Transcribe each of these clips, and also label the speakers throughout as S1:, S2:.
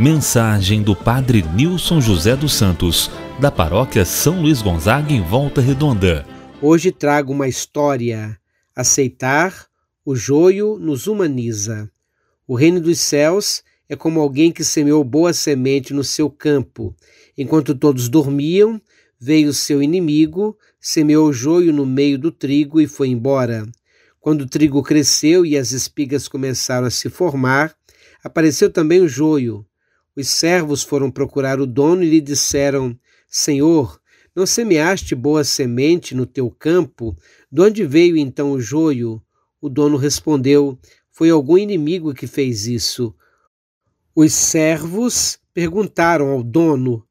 S1: Mensagem do Padre Nilson José dos Santos, da Paróquia São Luís Gonzaga, em Volta Redonda.
S2: Hoje trago uma história. Aceitar o joio nos humaniza. O reino dos céus é como alguém que semeou boa semente no seu campo. Enquanto todos dormiam, veio seu inimigo, semeou joio no meio do trigo e foi embora. Quando o trigo cresceu e as espigas começaram a se formar, apareceu também o joio. Os servos foram procurar o dono e lhe disseram: Senhor, não semeaste boa semente no teu campo? De onde veio então o joio? O dono respondeu: Foi algum inimigo que fez isso. Os servos perguntaram ao dono: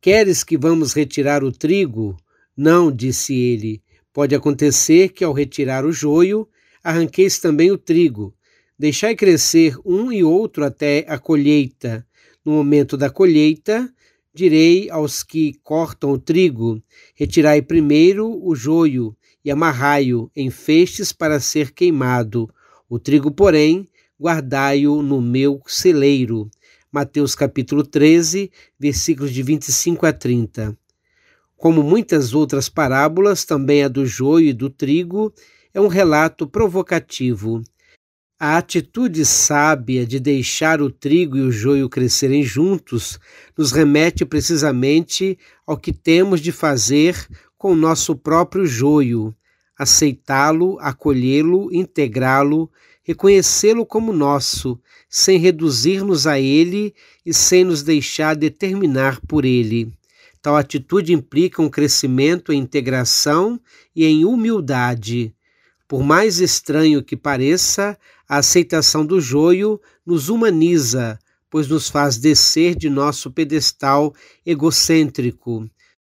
S2: Queres que vamos retirar o trigo? Não, disse ele. Pode acontecer que ao retirar o joio, arranqueis também o trigo. Deixai crescer um e outro até a colheita. No momento da colheita, direi aos que cortam o trigo: Retirai primeiro o joio e amarrai-o em feixes para ser queimado. O trigo, porém, guardai-o no meu celeiro. Mateus capítulo 13, versículos de 25 a 30. Como muitas outras parábolas, também a do joio e do trigo é um relato provocativo. A atitude sábia de deixar o trigo e o joio crescerem juntos nos remete precisamente ao que temos de fazer com o nosso próprio joio, aceitá-lo, acolhê-lo, integrá-lo, reconhecê-lo como nosso, sem reduzir-nos a ele e sem nos deixar determinar por ele. Tal atitude implica um crescimento em integração e em humildade. Por mais estranho que pareça, a aceitação do joio nos humaniza, pois nos faz descer de nosso pedestal egocêntrico,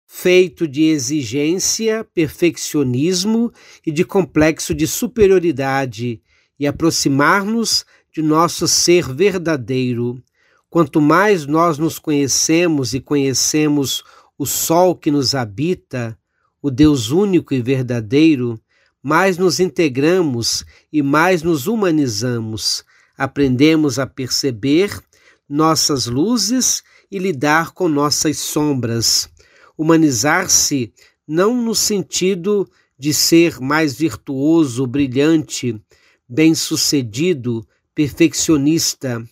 S2: feito de exigência, perfeccionismo e de complexo de superioridade, e aproximar-nos de nosso ser verdadeiro. Quanto mais nós nos conhecemos e conhecemos o Sol que nos habita, o Deus único e verdadeiro, mais nos integramos e mais nos humanizamos. Aprendemos a perceber nossas luzes e lidar com nossas sombras. Humanizar-se não no sentido de ser mais virtuoso, brilhante, bem-sucedido, perfeccionista.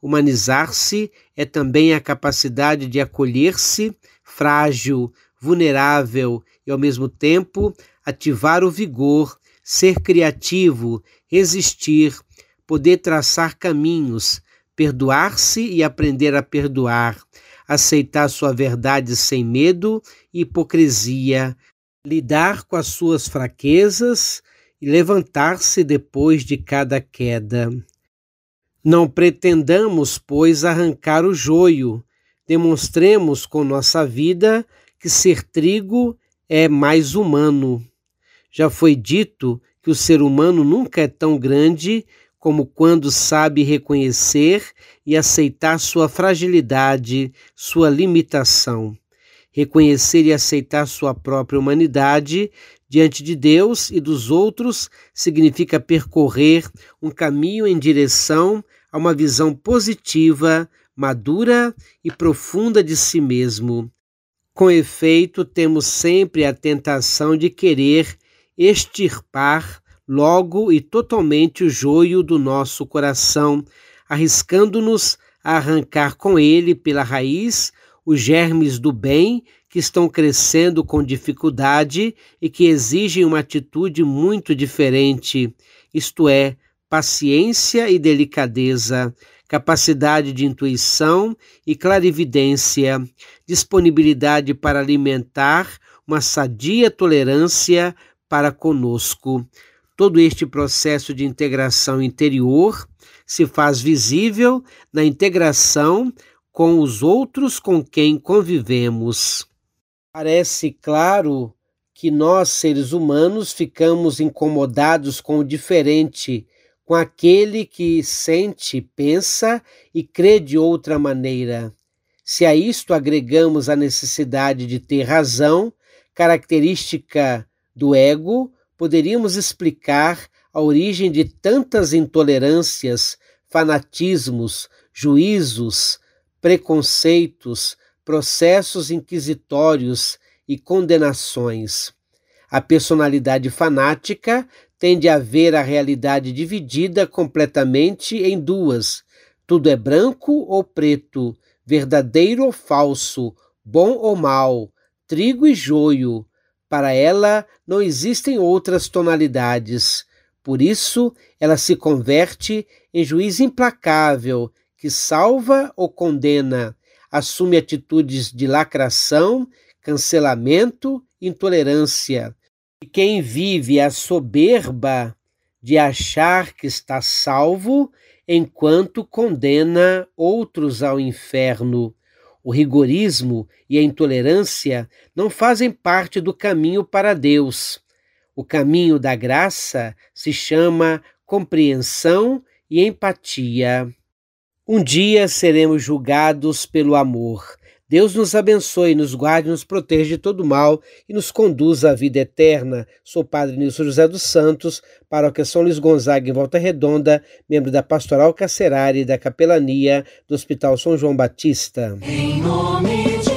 S2: Humanizar-se é também a capacidade de acolher-se frágil, vulnerável e, ao mesmo tempo, ativar o vigor, ser criativo, resistir, poder traçar caminhos, perdoar-se e aprender a perdoar, aceitar sua verdade sem medo e hipocrisia, lidar com as suas fraquezas e levantar-se depois de cada queda. Não pretendamos, pois, arrancar o joio, demonstremos com nossa vida que ser trigo é mais humano. Já foi dito que o ser humano nunca é tão grande como quando sabe reconhecer e aceitar sua fragilidade, sua limitação. Reconhecer e aceitar sua própria humanidade diante de Deus e dos outros significa percorrer um caminho em direção a uma visão positiva, madura e profunda de si mesmo. Com efeito, temos sempre a tentação de querer extirpar logo e totalmente o joio do nosso coração, arriscando-nos a arrancar com ele pela raiz os germes do bem que estão crescendo com dificuldade e que exigem uma atitude muito diferente, isto é, paciência e delicadeza, capacidade de intuição e clarividência, disponibilidade para alimentar uma sadia tolerância para conosco. Todo este processo de integração interior se faz visível na integração com os outros com quem convivemos. Parece claro que nós, seres humanos, ficamos incomodados com o diferente, com aquele que sente, pensa e crê de outra maneira. Se a isto agregamos a necessidade de ter razão, característica do ego, poderíamos explicar a origem de tantas intolerâncias, fanatismos, juízos, preconceitos, processos inquisitórios e condenações. A personalidade fanática tende a ver a realidade dividida completamente em duas. Tudo é branco ou preto, verdadeiro ou falso, bom ou mal, trigo e joio. Para ela não existem outras tonalidades. Por isso, ela se converte em juiz implacável que salva ou condena, assume atitudes de lacração, cancelamento, intolerância. E quem vive a soberba de achar que está salvo enquanto condena outros ao inferno. O rigorismo e a intolerância não fazem parte do caminho para Deus. O caminho da graça se chama compreensão e empatia. Um dia seremos julgados pelo amor. Deus nos abençoe, nos guarde, nos protege de todo mal e nos conduza à vida eterna. Sou Padre Nilson José dos Santos, paróquia São Luís Gonzaga, em Volta Redonda, membro da Pastoral Carcerária e da Capelania do Hospital São João Batista. Em nome de